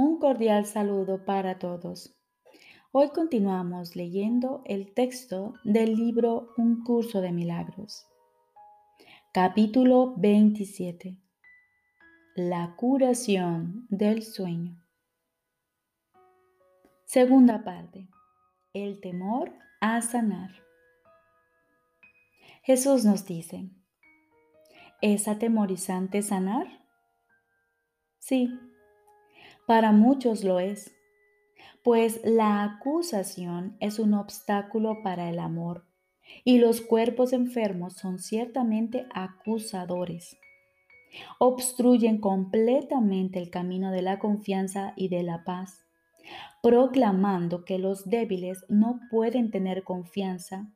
Un cordial saludo para todos. Hoy continuamos leyendo el texto del libro Un curso de milagros. Capítulo 27. La curación del sueño. Segunda parte. El temor a sanar. Jesús nos dice, ¿es atemorizante sanar? Sí para muchos lo es, pues la acusación es un obstáculo para el amor y los cuerpos enfermos son ciertamente acusadores. Obstruyen completamente el camino de la confianza y de la paz, proclamando que los débiles no pueden tener confianza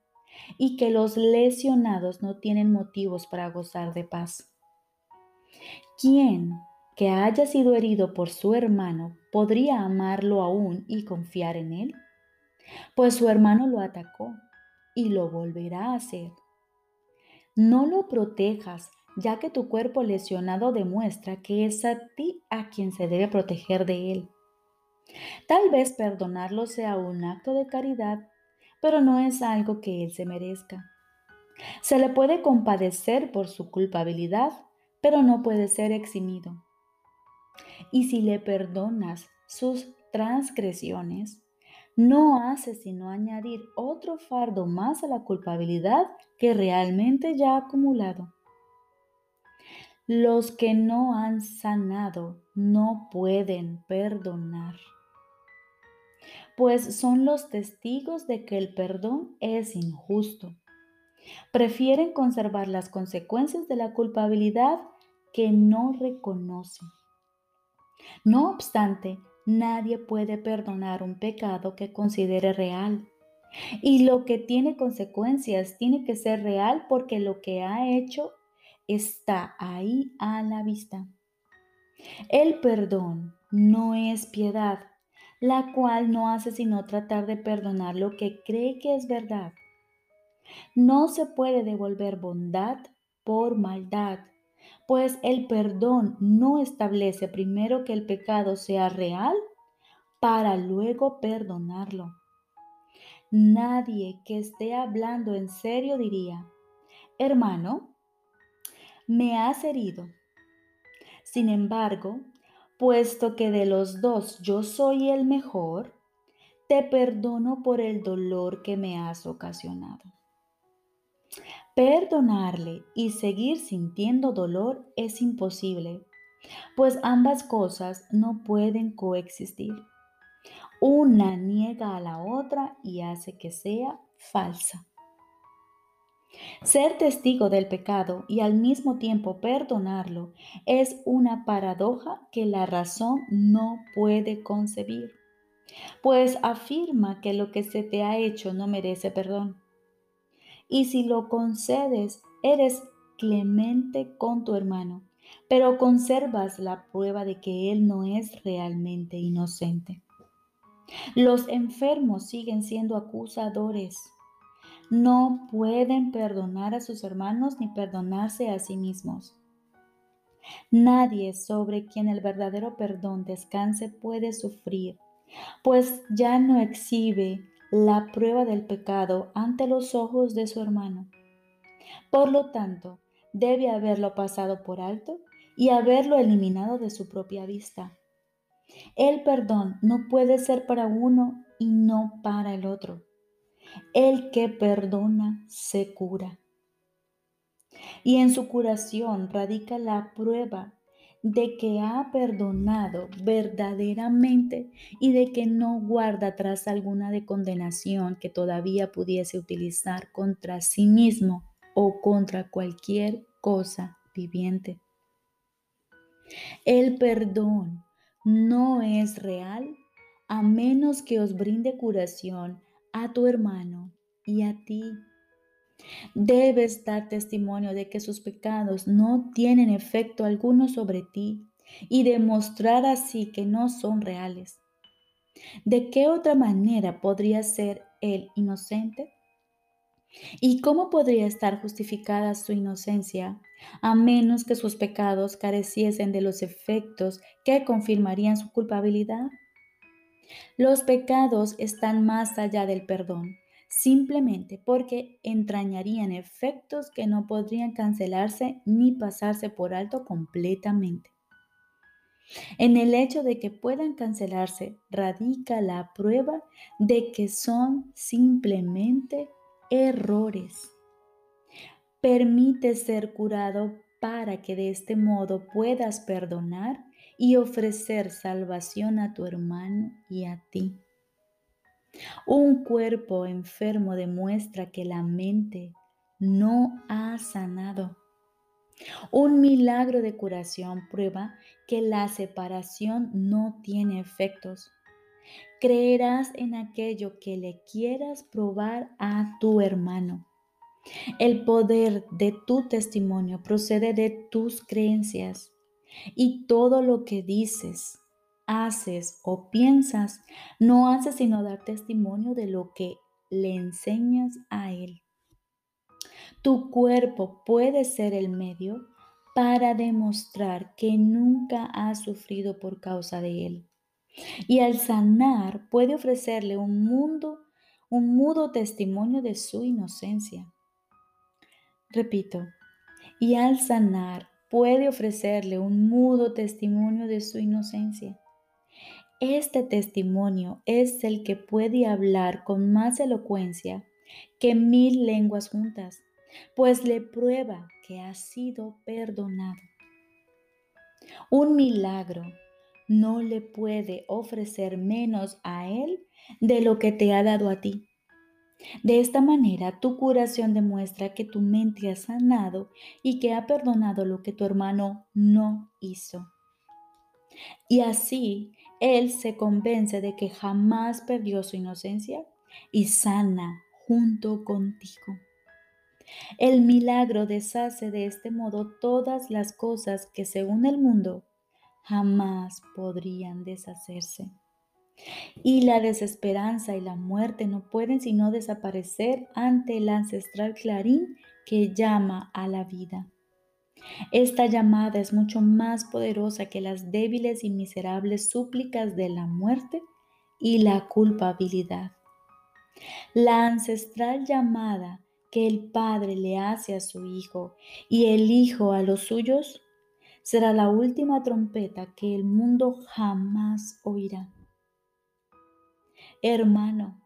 y que los lesionados no tienen motivos para gozar de paz. ¿Quién que haya sido herido por su hermano podría amarlo aún y confiar en él? Pues su hermano lo atacó y lo volverá a hacer. No lo protejas, ya que tu cuerpo lesionado demuestra que es a ti a quien se debe proteger de él. Tal vez perdonarlo sea un acto de caridad, pero no es algo que él se merezca. Se le puede compadecer por su culpabilidad, pero no puede ser eximido. Y si le perdonas sus transgresiones, no hace sino añadir otro fardo más a la culpabilidad que realmente ya ha acumulado. Los que no han sanado no pueden perdonar, pues son los testigos de que el perdón es injusto. Prefieren conservar las consecuencias de la culpabilidad que no reconocen. No obstante, nadie puede perdonar un pecado que considere real. Y lo que tiene consecuencias tiene que ser real porque lo que ha hecho está ahí a la vista. El perdón no es piedad, la cual no hace sino tratar de perdonar lo que cree que es verdad. No se puede devolver bondad por maldad, pues el perdón no establece primero que el pecado sea real para luego perdonarlo. Nadie que esté hablando en serio diría, hermano, me has herido. Sin embargo, puesto que de los dos yo soy el mejor, te perdono por el dolor que me has ocasionado. Perdonarle y seguir sintiendo dolor es imposible, pues ambas cosas no pueden coexistir. Una niega a la otra y hace que sea falsa. Ser testigo del pecado y al mismo tiempo perdonarlo es una paradoja que la razón no puede concebir, pues afirma que lo que se te ha hecho no merece perdón y si lo concedes, eres clemente con tu hermano, pero conservas la prueba de que él no es realmente inocente. Los enfermos siguen siendo acusadores. No pueden perdonar a sus hermanos ni perdonarse a sí mismos. Nadie sobre quien el verdadero perdón descanse puede sufrir, pues ya no exhibe la prueba del pecado ante los ojos de su hermano. Por lo tanto, debe haberlo pasado por alto y haberlo eliminado de su propia vista. El perdón no puede ser para uno y no para el otro. El que perdona se cura. Y en su curación radica la prueba de que ha perdonado verdaderamente y de que no guarda atrás alguna de condenación que todavía pudiese utilizar contra sí mismo o contra cualquier cosa viviente. El perdón no es real a menos que os brinde curación a tu hermano y a ti Debes dar testimonio de que sus pecados no tienen efecto alguno sobre ti y demostrar así que no son reales. ¿De qué otra manera podría ser él inocente? ¿Y cómo podría estar justificada su inocencia a menos que sus pecados careciesen de los efectos que confirmarían su culpabilidad? Los pecados están más allá del perdón, simplemente porque entrañarían efectos que no podrían cancelarse ni pasarse por alto completamente. En el hecho de que puedan cancelarse radica la prueba de que son simplemente errores. Permite ser curado para que de este modo puedas perdonar y ofrecer salvación a tu hermano y a ti. Un cuerpo enfermo demuestra que la mente no ha sanado. Un milagro de curación prueba que la separación no tiene efectos creerás en aquello que le quieras probar a tu hermano. El poder de tu testimonio procede de tus creencias y todo lo que dices, haces o piensas no hace sino dar testimonio de lo que le enseñas a él. Tu cuerpo puede ser el medio para demostrar que nunca has sufrido por causa de él. Y al sanar puede ofrecerle un mundo, un mudo testimonio de su inocencia. Repito, y al sanar puede ofrecerle un mudo testimonio de su inocencia. Este testimonio es el que puede hablar con más elocuencia que mil lenguas juntas, pues le prueba que ha sido perdonado. Un milagro no le puede ofrecer menos a Él de lo que te ha dado a ti. De esta manera, tu curación demuestra que tu mente ha sanado y que ha perdonado lo que tu hermano no hizo. Y así, Él se convence de que jamás perdió su inocencia y sana junto contigo. El milagro deshace de este modo todas las cosas que según el mundo jamás podrían deshacerse. Y la desesperanza y la muerte no pueden sino desaparecer ante el ancestral clarín que llama a la vida. Esta llamada es mucho más poderosa que las débiles y miserables súplicas de la muerte y la culpabilidad. La ancestral llamada que el Padre le hace a su Hijo y el Hijo a los suyos será la última trompeta que el mundo jamás oirá. Hermano,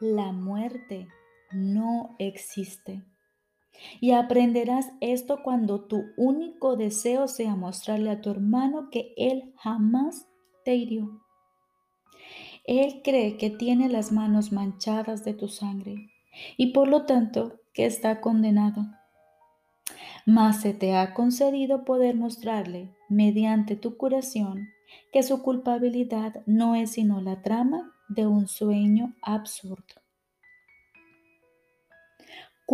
la muerte no existe. Y aprenderás esto cuando tu único deseo sea mostrarle a tu hermano que él jamás te hirió. Él cree que tiene las manos manchadas de tu sangre y por lo tanto que está condenado mas se te ha concedido poder mostrarle, mediante tu curación, que su culpabilidad no es sino la trama de un sueño absurdo.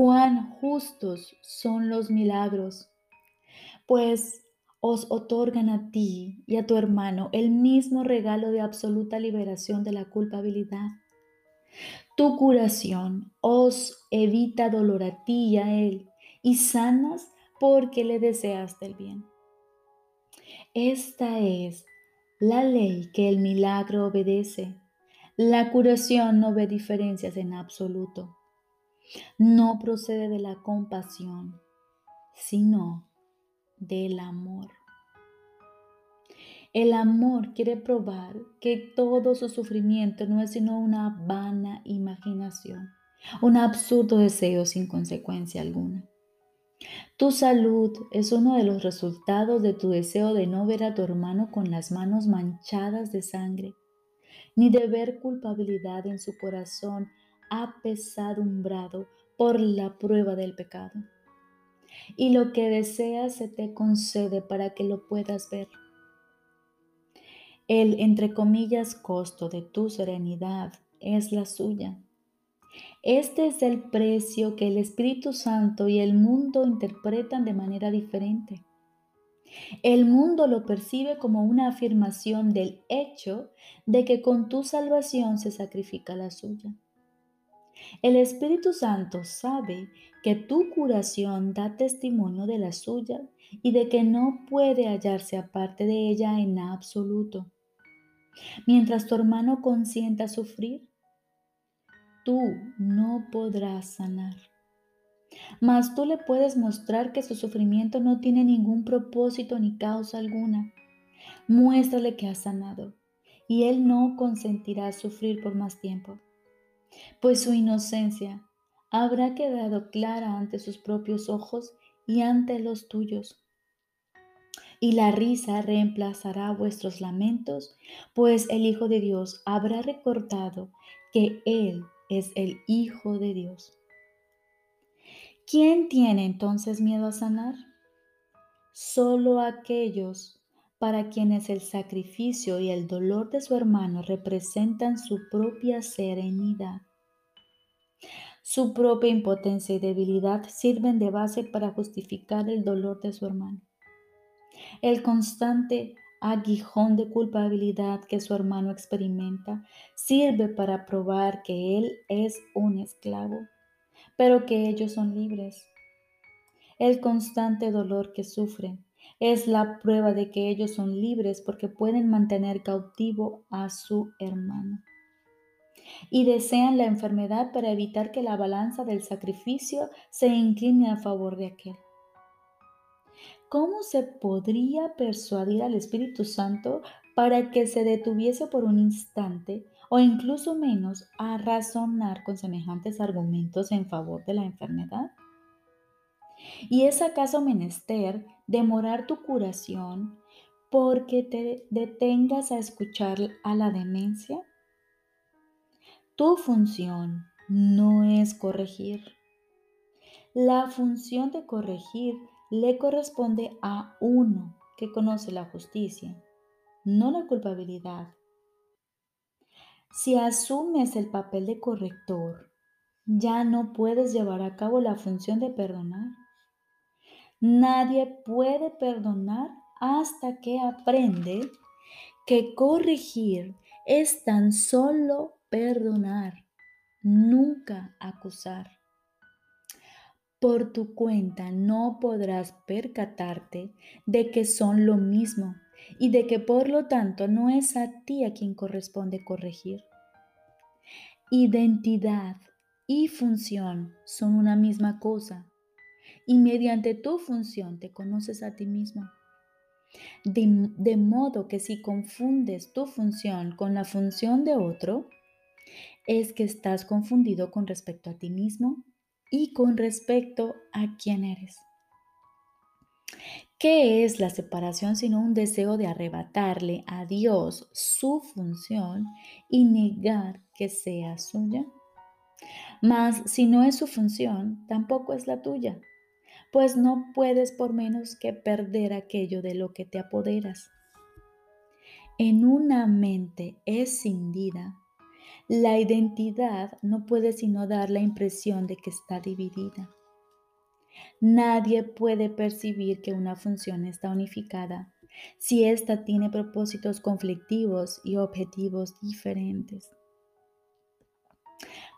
Cuán justos son los milagros, pues os otorgan a ti y a tu hermano el mismo regalo de absoluta liberación de la culpabilidad. Tu curación os evita dolor a ti y a él y sanas porque le deseaste el bien. Esta es la ley que el milagro obedece. La curación no ve diferencias en absoluto. No procede de la compasión, sino del amor. El amor quiere probar que todo su sufrimiento no es sino una vana imaginación, un absurdo deseo sin consecuencia alguna. Tu salud es uno de los resultados de tu deseo de no ver a tu hermano con las manos manchadas de sangre, ni de ver culpabilidad en su corazón apesadumbrado por la prueba del pecado. Y lo que deseas se te concede para que lo puedas ver. El, entre comillas, costo de tu serenidad es la suya este es el precio que el Espíritu Santo y el mundo interpretan de manera diferente. El mundo lo percibe como una afirmación del hecho de que con tu salvación se sacrifica la suya. El Espíritu Santo sabe que tu curación da testimonio de la suya y de que no puede hallarse aparte de ella en absoluto. Mientras tu hermano consienta sufrir, tú no podrás sanar. Mas tú le puedes mostrar que su sufrimiento no tiene ningún propósito ni causa alguna. Muéstrale que ha sanado y él no consentirá sufrir por más tiempo, pues su inocencia habrá quedado clara ante sus propios ojos y ante los tuyos. Y la risa reemplazará vuestros lamentos, pues el Hijo de Dios habrá recordado que Él es el Hijo de Dios. ¿Quién tiene entonces miedo a sanar? Solo aquellos para quienes el sacrificio y el dolor de su hermano representan su propia serenidad. Su propia impotencia y debilidad sirven de base para justificar el dolor de su hermano. El constante aguijón de culpabilidad que su hermano experimenta sirve para probar que él es un esclavo pero que ellos son libres. El constante dolor que sufren es la prueba de que ellos son libres porque pueden mantener cautivo a su hermano. Y desean la enfermedad para evitar que la balanza del sacrificio se incline a favor de aquel. ¿Cómo se podría persuadir al Espíritu Santo para que se detuviese por un instante o incluso menos a razonar con semejantes argumentos en favor de la enfermedad? ¿Y es acaso menester demorar tu curación porque te detengas a escuchar a la demencia? Tu función no es corregir. La función de corregir le corresponde a uno que conoce la justicia, no la culpabilidad si asumes el papel de corrector, ya no puedes llevar a cabo la función de perdonar. Nadie puede perdonar hasta que aprende que corregir es tan solo perdonar, nunca acusar. Por tu cuenta no podrás percatarte de que son lo mismo y de que por lo tanto no es a ti a quien corresponde corregir. Identidad y función son una misma cosa y mediante tu función te conoces a ti mismo. De, de, modo que si confundes tu función con la función de otro, es que estás confundido con respecto a ti mismo y con respecto a quién eres. ¿Qué es la separación sino un deseo de arrebatarle a Dios su función y negar que sea suya? Mas si no es su función, tampoco es la tuya, pues no puedes por menos que perder aquello de lo que te apoderas. En una mente escindida, la identidad no puede sino dar la impresión de que está dividida. Nadie puede percibir que una función está unificada si ésta tiene propósitos conflictivos y objetivos diferentes.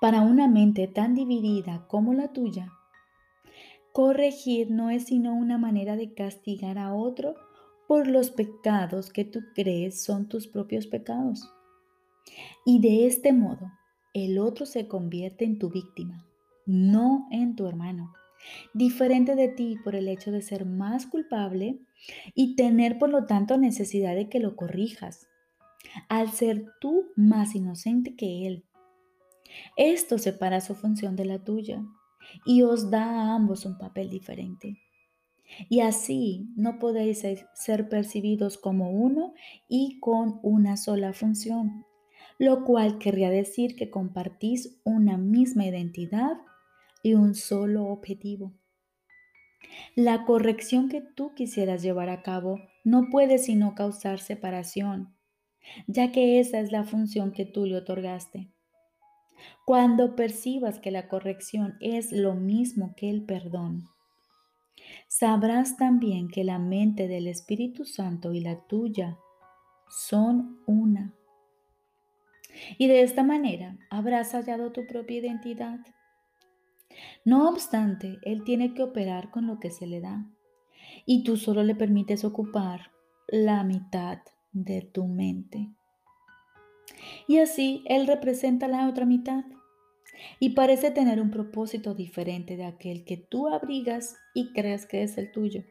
Para una mente tan dividida como la tuya, corregir no es sino una manera de castigar a otro por los pecados que tú crees son tus propios pecados. Y de este modo, el otro se convierte en tu víctima, no en tu hermano diferente de ti por el hecho de ser más culpable y tener por lo tanto necesidad de que lo corrijas, al ser tú más inocente que él. Esto separa su función de la tuya y os da a ambos un papel diferente. Y así no podéis ser percibidos como uno y con una sola función, lo cual querría decir que compartís una misma identidad y un solo objetivo. La corrección que tú quisieras llevar a cabo no puede sino causar separación, ya que esa es la función que tú le otorgaste. Cuando percibas que la corrección es lo mismo que el perdón, sabrás también que la mente del Espíritu Santo y la tuya son una. Y de esta manera habrás hallado tu propia identidad. No obstante, Él tiene que operar con lo que se le da. Y tú solo le permites ocupar la mitad de tu mente. Y así Él representa la otra mitad y parece tener un propósito diferente de aquel que tú abrigas y crees que es el tuyo.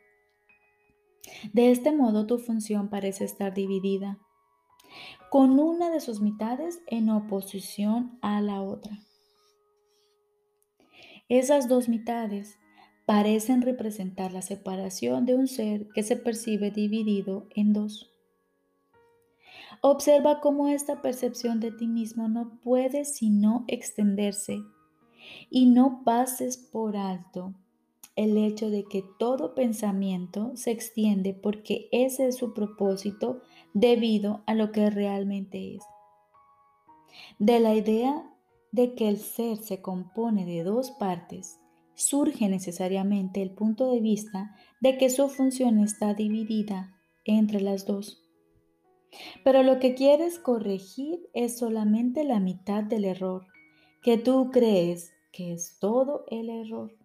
De este modo tu función parece estar dividida, con una de sus mitades en oposición a la otra. Esas dos mitades parecen representar la separación de un ser que se percibe dividido en dos. Observa cómo esta percepción de ti mismo no puede sino extenderse y no pases por alto el hecho de que todo pensamiento se extiende porque ese es su propósito debido a lo que realmente es. De la idea de que el ser se compone de dos partes, surge necesariamente el punto de vista de que su función está dividida entre las dos. Pero lo que quieres corregir es solamente la mitad del error, que tú crees que es todo el error.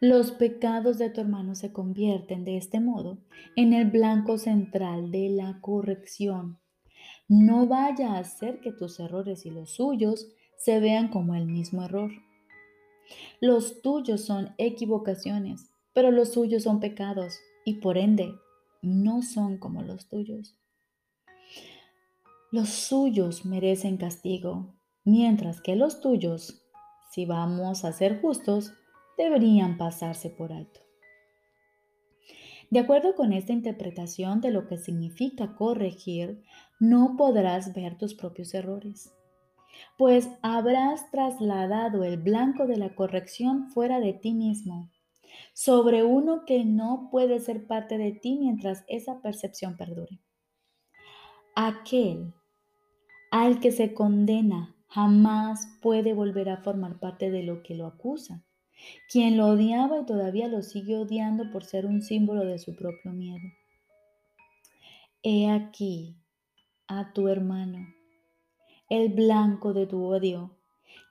Los pecados de tu hermano se convierten de este modo en el blanco central de la corrección. No vaya a ser que tus errores y los suyos se vean como el mismo error. Los tuyos son equivocaciones, pero los suyos son pecados y por ende no son como los tuyos. Los suyos merecen castigo, mientras que los tuyos, si vamos a ser justos, deberían pasarse por alto. De acuerdo con esta interpretación de lo que significa corregir, no podrás ver tus propios errores, pues habrás trasladado el blanco de la corrección fuera de ti mismo, sobre uno que no puede ser parte de ti mientras esa percepción perdure. Aquel al que se condena jamás puede volver a formar parte de lo que lo acusa quien lo odiaba y todavía lo sigue odiando por ser un símbolo de su propio miedo. He aquí a tu hermano, el blanco de tu odio,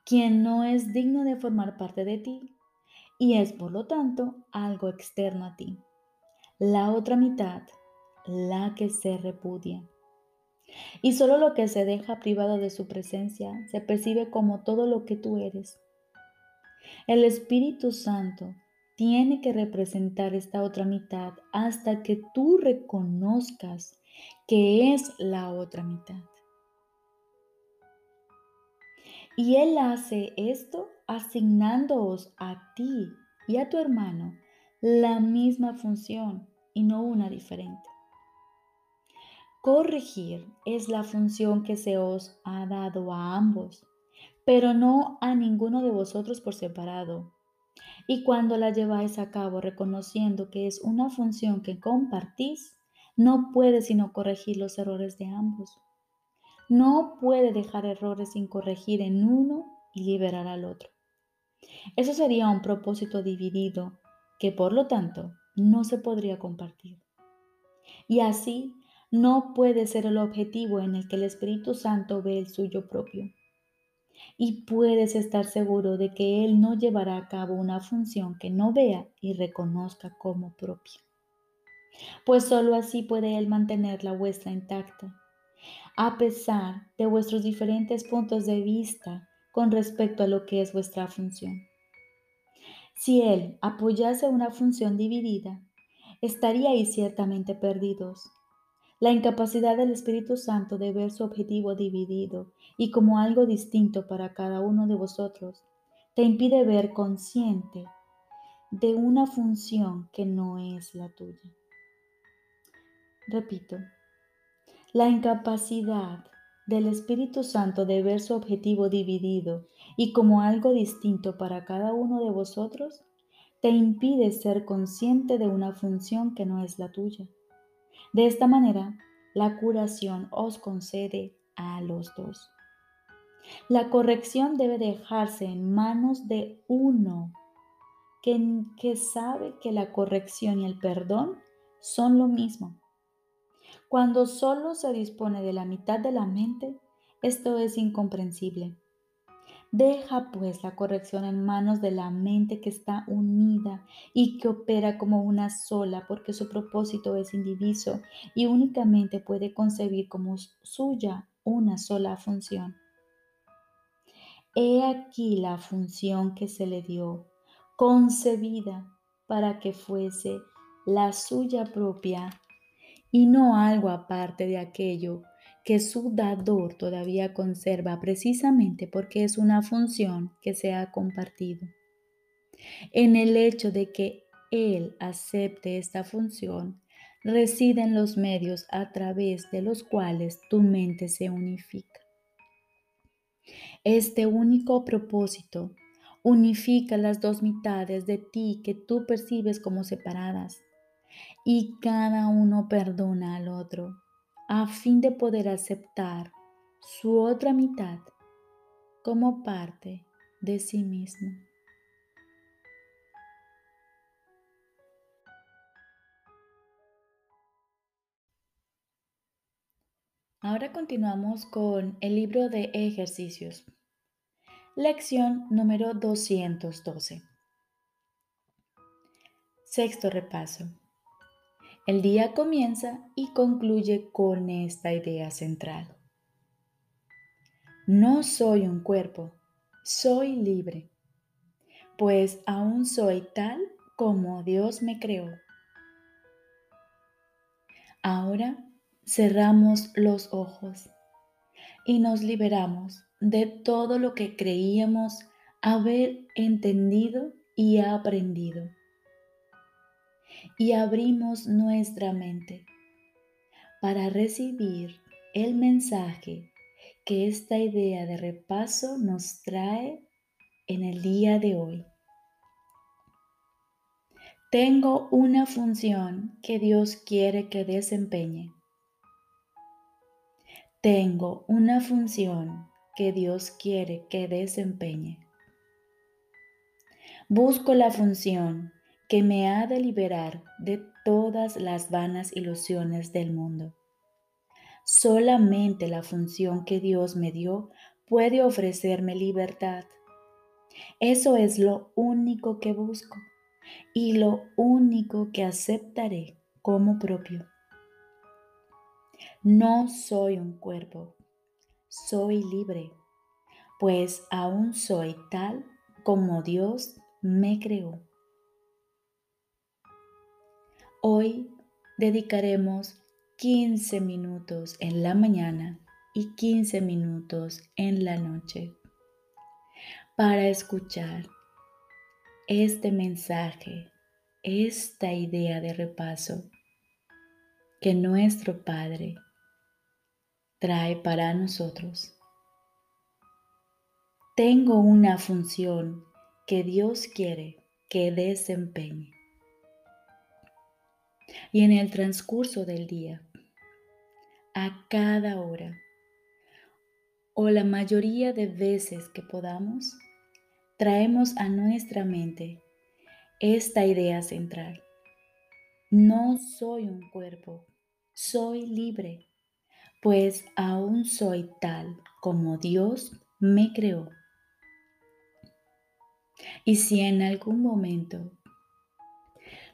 quien no es digno de formar parte de ti y es por lo tanto algo externo a ti. La otra mitad, la que se repudia. Y solo lo que se deja privado de su presencia se percibe como todo lo que tú eres el Espíritu Santo tiene que representar esta otra mitad hasta que tú reconozcas que es la otra mitad. Y Él hace esto asignándoos a ti y a tu hermano la misma función y no una diferente. Corregir es la función que se os ha dado a ambos pero no a ninguno de vosotros por separado. Y cuando la lleváis a cabo reconociendo que es una función que compartís, no puede sino corregir los errores de ambos. No puede dejar errores sin corregir en uno y liberar al otro. Eso sería un propósito dividido que por lo tanto no se podría compartir. Y así no puede ser el objetivo en el que el Espíritu Santo ve el suyo propio y puedes estar seguro de que Él no llevará a cabo una función que no vea y reconozca como propia. Pues sólo así puede Él mantener la vuestra intacta, a pesar de vuestros diferentes puntos de vista con respecto a lo que es vuestra función. Si Él apoyase una función dividida, estaríais ciertamente perdidos la incapacidad del Espíritu Santo de ver su objetivo dividido y como algo distinto para cada uno de vosotros te impide ver consciente de una función que no es la tuya. Repito, la incapacidad del Espíritu Santo de ver su objetivo dividido y como algo distinto para cada uno de vosotros te impide ser consciente de una función que no es la tuya. De esta manera, la curación os concede a los dos. La corrección debe dejarse en manos de uno que, sabe que la corrección y el perdón son lo mismo. Cuando solo se dispone de la mitad de la mente, Esto es incomprensible. Deja pues la corrección en manos de la mente que está unida y que opera como una sola porque su propósito es indiviso y únicamente puede concebir como suya una sola función. He aquí la función que se le dio, concebida para que fuese la suya propia y no algo aparte de aquello que su dador todavía conserva precisamente porque es una función que se ha compartido. En el hecho de que Él acepte esta función, residen los medios a través de los cuales tu mente se unifica. Este único propósito unifica las dos mitades de ti que tú percibes como separadas y cada uno perdona al otro a fin de poder aceptar su otra mitad como parte de sí mismo. Ahora continuamos con el libro de ejercicios. Lección número 212. Sexto repaso. El día comienza y concluye con esta idea central. No soy un cuerpo, soy libre, pues aún soy tal como Dios me creó. Ahora cerramos los ojos y nos liberamos de todo lo que creíamos haber entendido y aprendido y abrimos nuestra mente para recibir el mensaje que esta idea de repaso nos trae en el día de hoy. Tengo una función que Dios quiere que desempeñe. Tengo una función que Dios quiere que desempeñe. Busco la función que me ha de liberar de todas las vanas ilusiones del mundo. Solamente la función que Dios me dio puede ofrecerme libertad. Eso es lo único que busco y lo único que aceptaré como propio. No soy un cuerpo, soy libre, pues aún soy tal como Dios me creó. Hoy dedicaremos 15 minutos en la mañana y 15 minutos en la noche para escuchar este mensaje, esta idea de repaso que nuestro Padre trae para nosotros. Tengo una función que Dios quiere que desempeñe y en el transcurso del día, a cada hora o la mayoría de veces que podamos, traemos a nuestra mente esta idea central. No soy un cuerpo, soy libre, pues aún soy tal como Dios me creó. Y si en algún momento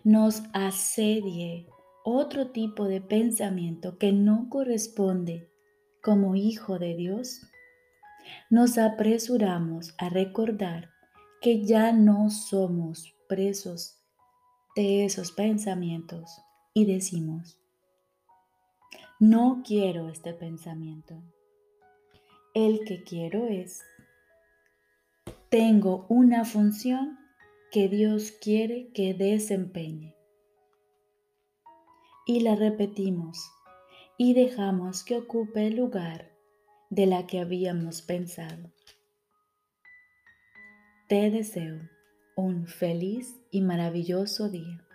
nos asedie otro tipo de pensamiento que no corresponde como hijo de Dios, nos apresuramos a recordar que ya no somos presos de esos pensamientos y decimos, no quiero este pensamiento. El que quiero es, tengo una función que Dios quiere que desempeñe. Y la repetimos y dejamos que ocupe el lugar de la que habíamos pensado. Te deseo un feliz y maravilloso día.